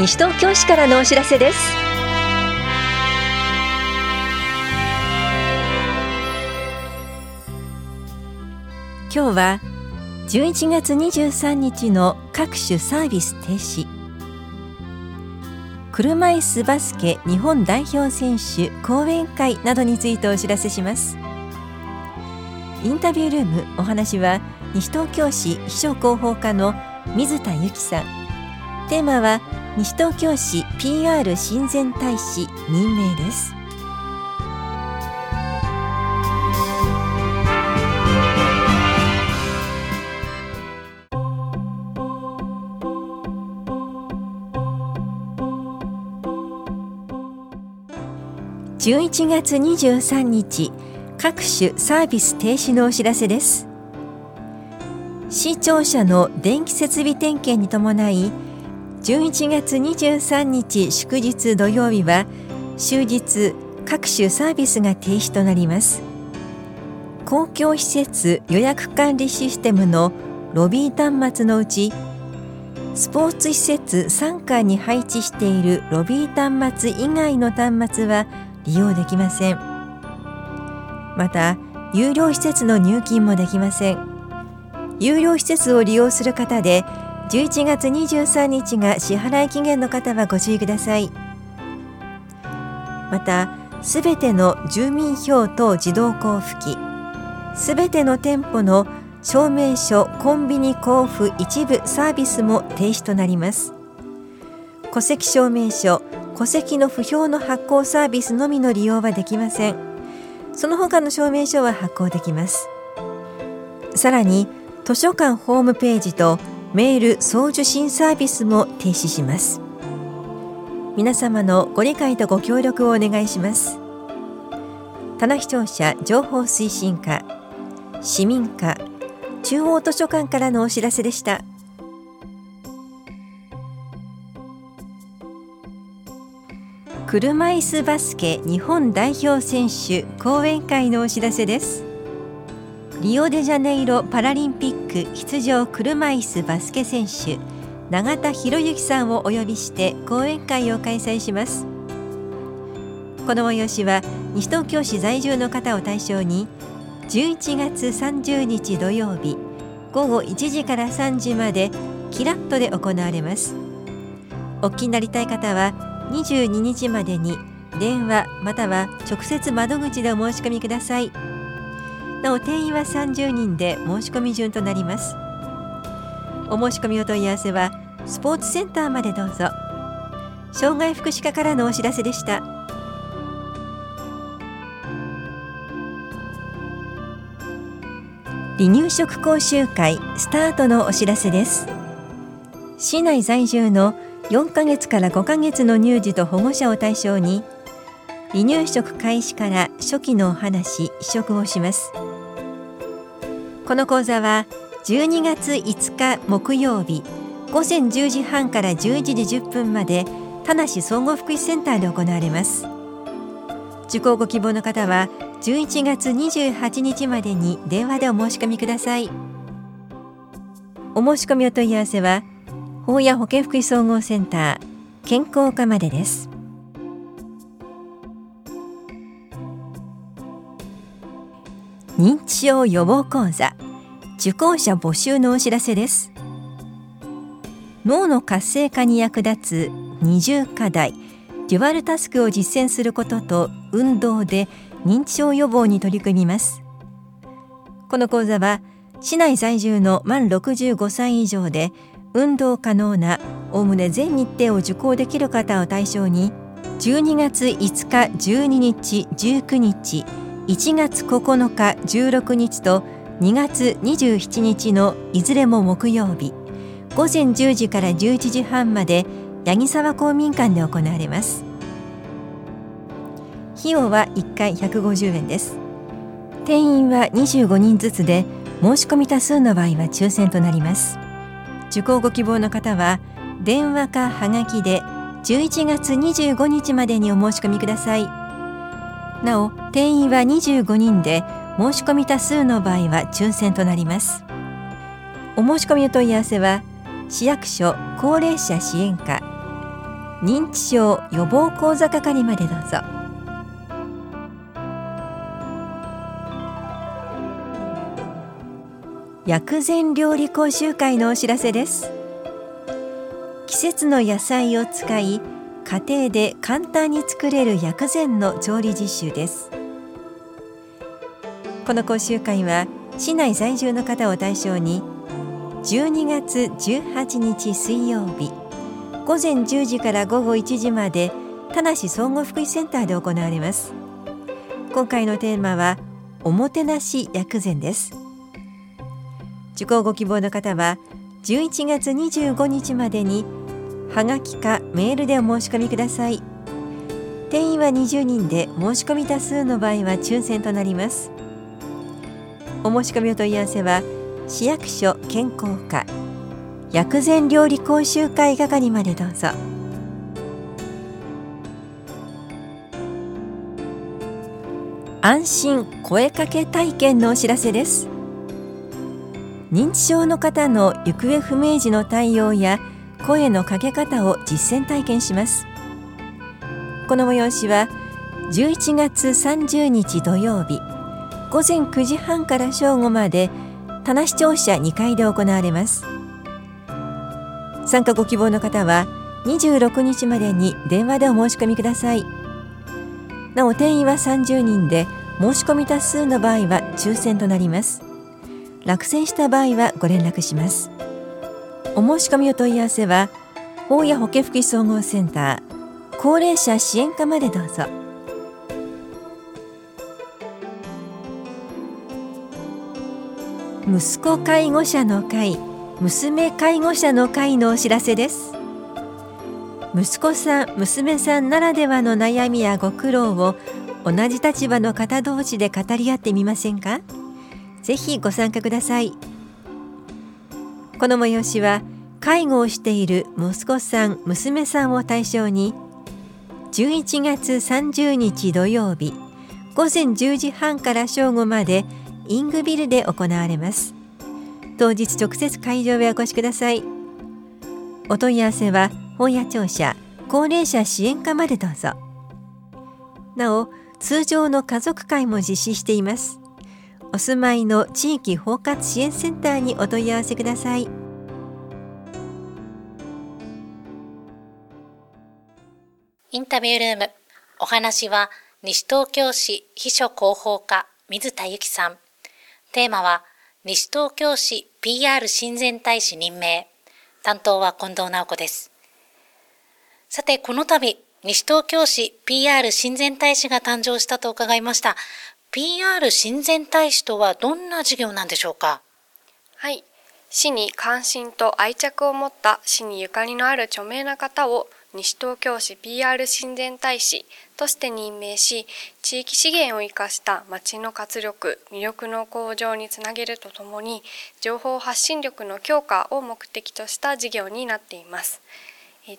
西東京市からのお知らせです。今日は11月23日の各種サービス停止。車椅子バスケ日本代表選手講演会などについてお知らせします。インタビュールームお話は西東京市秘書広報課の水田由紀さん。テーマは西東京市 PR 親善大使任命です。11月23日各種サービス停止のお知らせです。市庁舎の電気設備点検に伴い11月23日祝日土曜日は終日各種サービスが停止となります。公共施設予約管理システムのロビー端末のうちスポーツ施設3階に配置しているロビー端末以外の端末は利用できません。また有料施設の入金もできません。有料施設を利用する方で11月23日が支払い期限の方はご注意ください。またすべての住民票等自動交付機すべての店舗の証明書コンビニ交付一部サービスも停止となります。戸籍証明書戸籍の不評の発行サービスのみの利用はできません。その他の証明書は発行できます。さらに図書館ホームページとメール送受信サービスも停止します。皆様のご理解とご協力をお願いします。棚視聴者情報推進課市民課中央図書館からのお知らせでした。車椅子バスケ日本代表選手講演会のお知らせです。リオデジャネイロパラリンピック出場車椅子バスケ選手永田博之さんをお呼びして講演会を開催します。この催しは西東京市在住の方を対象に11月30日土曜日午後1時から3時までキラットで行われます。お聞きになりたい方は22日までに電話または直接窓口でお申し込みください。なお定員は30人で申し込み順となります。お申し込みお問い合わせはスポーツセンターまでどうぞ。障害福祉課からのお知らせでした。離乳食講習会スタートのお知らせです。市内在住の4ヶ月から5ヶ月の乳児と保護者を対象に離乳食開始から初期のお話試食をします。この講座は12月5日木曜日午前10時半から11時10分まで田梨総合福祉センターで行われます。受講ご希望の方は11月28日までに電話でお申し込みください。お申し込みお問い合わせは法や保健福祉総合センター健康課までです。認知症予防講座。受講者募集のお知らせです。脳の活性化に役立つ二重課題。デュアルタスクを実践することと運動で認知症予防に取り組みます。この講座は市内在住の満65歳以上で運動可能なおおむね全日程を受講できる方を対象に12月5日12日19日1月9日16日と2月27日のいずれも木曜日午前10時から11時半まで八木沢公民館で行われます。費用は1回150円です。定員は25人ずつで申し込み多数の場合は抽選となります。受講ご希望の方は電話かはがきで11月25日までにお申し込みください。なお定員は25人で申し込み多数の場合は抽選となります。お申し込みお問い合わせは市役所高齢者支援課認知症予防講座係までどうぞ。薬膳料理講習会のお知らせです。季節の野菜を使い家庭で簡単に作れる薬膳の調理実習です。この講習会は市内在住の方を対象に12月18日水曜日午前10時から午後1時まで田無総合福祉センターで行われます。今回のテーマはおもてなし薬膳です。受講ご希望の方は11月25日までにはがきかメールでお申し込みください。定員は20人で申し込み多数の場合は抽選となります。お申し込みお問い合わせは市役所健康課薬膳料理講習会係までどうぞ。安心声かけ体験のお知らせです。認知症の方の行方不明時の対応や声のかけ方を実践体験します。この催しは11月30日土曜日午前9時半から正午まで田無庁舎2階で行われます。参加ご希望の方は26日までに電話でお申し込みください。なお定員は30人で申し込み多数の場合は抽選となります。落選した場合はご連絡します。お申し込みお問い合わせは大谷保健福祉総合センター高齢者支援課までどうぞ。息子介護者の会娘介護者の会のお知らせです。息子さん娘さんならではの悩みやご苦労を同じ立場の方同士で語り合ってみませんか？ぜひご参加ください。この催しは介護をしている息子さん娘さんを対象に11月30日土曜日午前10時半から正午までイングビルで行われます。当日直接会場へお越しください。お問い合わせは本屋庁舎高齢者支援課までどうぞ。なお通常の家族会も実施しています。お住まいの地域包括支援センターにお問い合わせくださいインタビュールームお話は西東京市秘書広報課水田由紀さんテーマは西東京市 PR 親善大使任命。担当は近藤直子です。さて、この度、西東京市 PR 親善大使が誕生したと伺いました。PR 親善大使とはどんな事業なんでしょうか？はい。市に関心と愛着を持った市にゆかりのある著名な方を西東京市 PR 親善大使として任命し地域資源を生かした町の活力魅力の向上につなげるとともに情報発信力の強化を目的とした事業になっています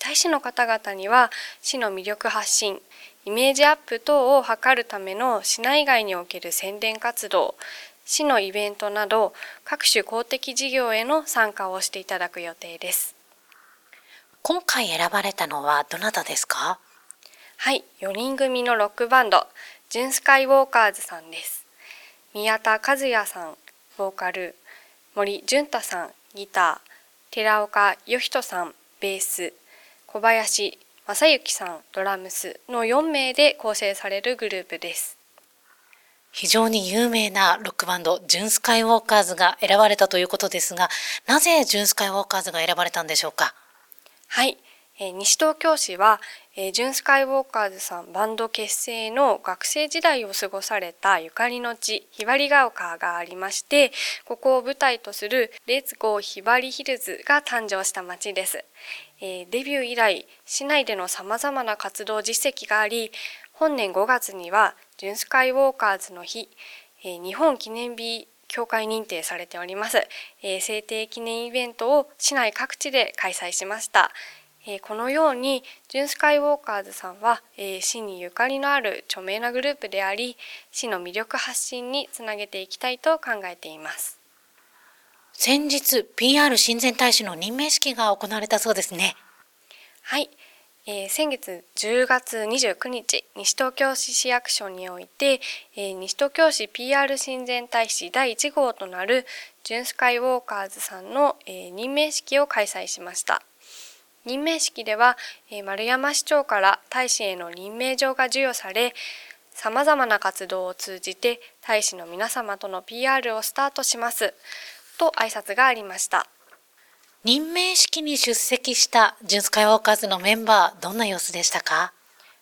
大使の方々には市の魅力発信イメージアップ等を図るための市内外における宣伝活動市のイベントなど各種公的事業への参加をしていただく予定です今回選ばれたのはどなたですか？はい、4人組のロックバンド、ジュンスカイウォーカーズさんです。宮田和也さん、ボーカル、森淳太さん、ギター、寺岡義人さん、ベース、小林正幸さん、ドラムスの4名で構成されるグループです。非常に有名なロックバンド、ジュンスカイウォーカーズが選ばれたということですが、なぜジュンスカイウォーカーズが選ばれたんでしょうか？はい、えー、西東京市は、えー、ジュンスカイウォーカーズさんバンド結成の学生時代を過ごされたゆかりの地ひばりが丘がありましてここを舞台とするレッツゴーひばりヒルズが誕生した街です、え、デビュー以来市内での様々な活動実績があり本年5月にはジュンスカイウォーカーズの日、え、日本記念日協会認定されております、え、制定記念イベントを市内各地で開催しました。え、このようにジュンスカイウォーカーズさんは、えー、市にゆかりのある著名なグループであり市の魅力発信につなげていきたいと考えています先日 PR 親善大使の任命式が行われたそうですね。はい、えー、先月10月29日西東京市市役所において、えー、西東京市 PR 親善大使第1号となるジュンスカイウォーカーズさんの、えー、任命式を開催しました。任命式では、え丸山市長から大使への任命状が授与されさまざまな活動を通じて大使の皆様との PR をスタートします。と挨拶がありました。任命式に出席したジュンスカイウォーカーズのメンバー、どんな様子でしたか？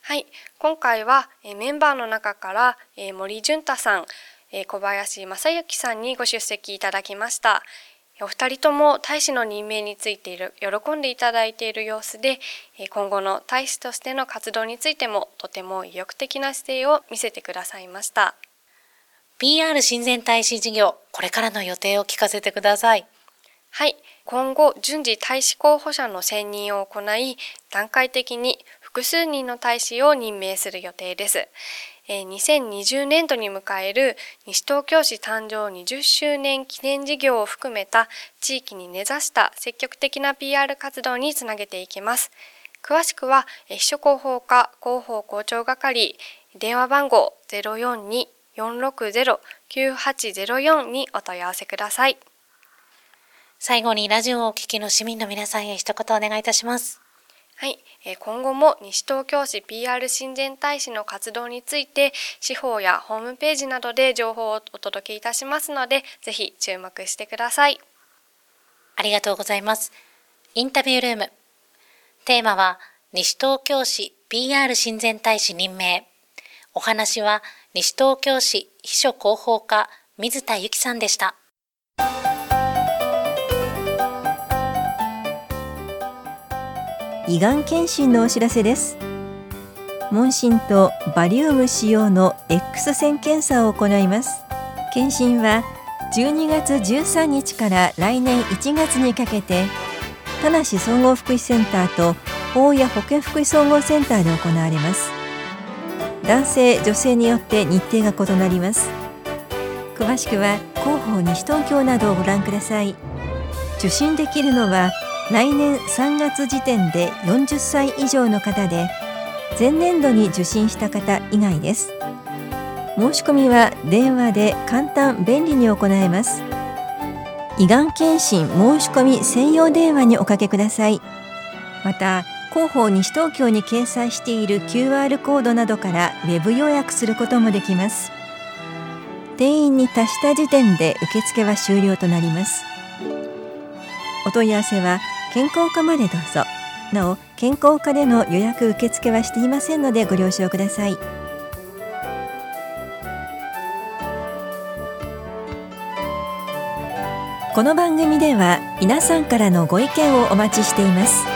はい、今回はメンバーの中から森潤太さん、小林正幸さんにご出席いただきました。お二人とも大使の任命についている喜んでいただいている様子で今後の大使としての活動についてもとても意欲的な姿勢を見せてくださいました PR 親善大使事業これからの予定を聞かせてくださいはい今後順次大使候補者の選任を行い段階的に複数人の大使を任命する予定です。2020年度に迎える西東京市誕生20周年記念事業を含めた地域に根ざした積極的な PR 活動につなげていきます。詳しくは秘書広報課広報校長係電話番号042-460-9804にお問い合わせください。最後にラジオをお聞きの市民の皆さんへ一言お願いいたします。はい、今後も西東京市 PR 親善大使の活動について司法やホームページなどで情報をお届けいたしますのでぜひ注目してください。ありがとうございます。インタビュールーム。テーマは西東京市 PR 親善大使任命お話は西東京市秘書広報課水田由紀さんでした。胃がん検診のお知らせです。問診とバリウム使用の X 線検査を行います。検診は12月13日から来年1月にかけて田梨総合福祉センターと大谷保健福祉総合センターで行われます。男性女性によって日程が異なります。詳しくは広報西東京などをご覧ください。受診できるのは来年3月時点で40歳以上の方で前年度に受診した方以外です。申し込みは電話で簡単便利に行えます。胃がん検診申し込み専用電話におかけください。また広報西東京に掲載している QR コードなどからウェブ予約することもできます。定員に達した時点で受付は終了となります。お問い合わせは健康課までどうぞ。なお健康課での予約受付はしていませんのでご了承ください。この番組では皆さんからのご意見をお待ちしています。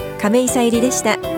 亀井さゆりでした。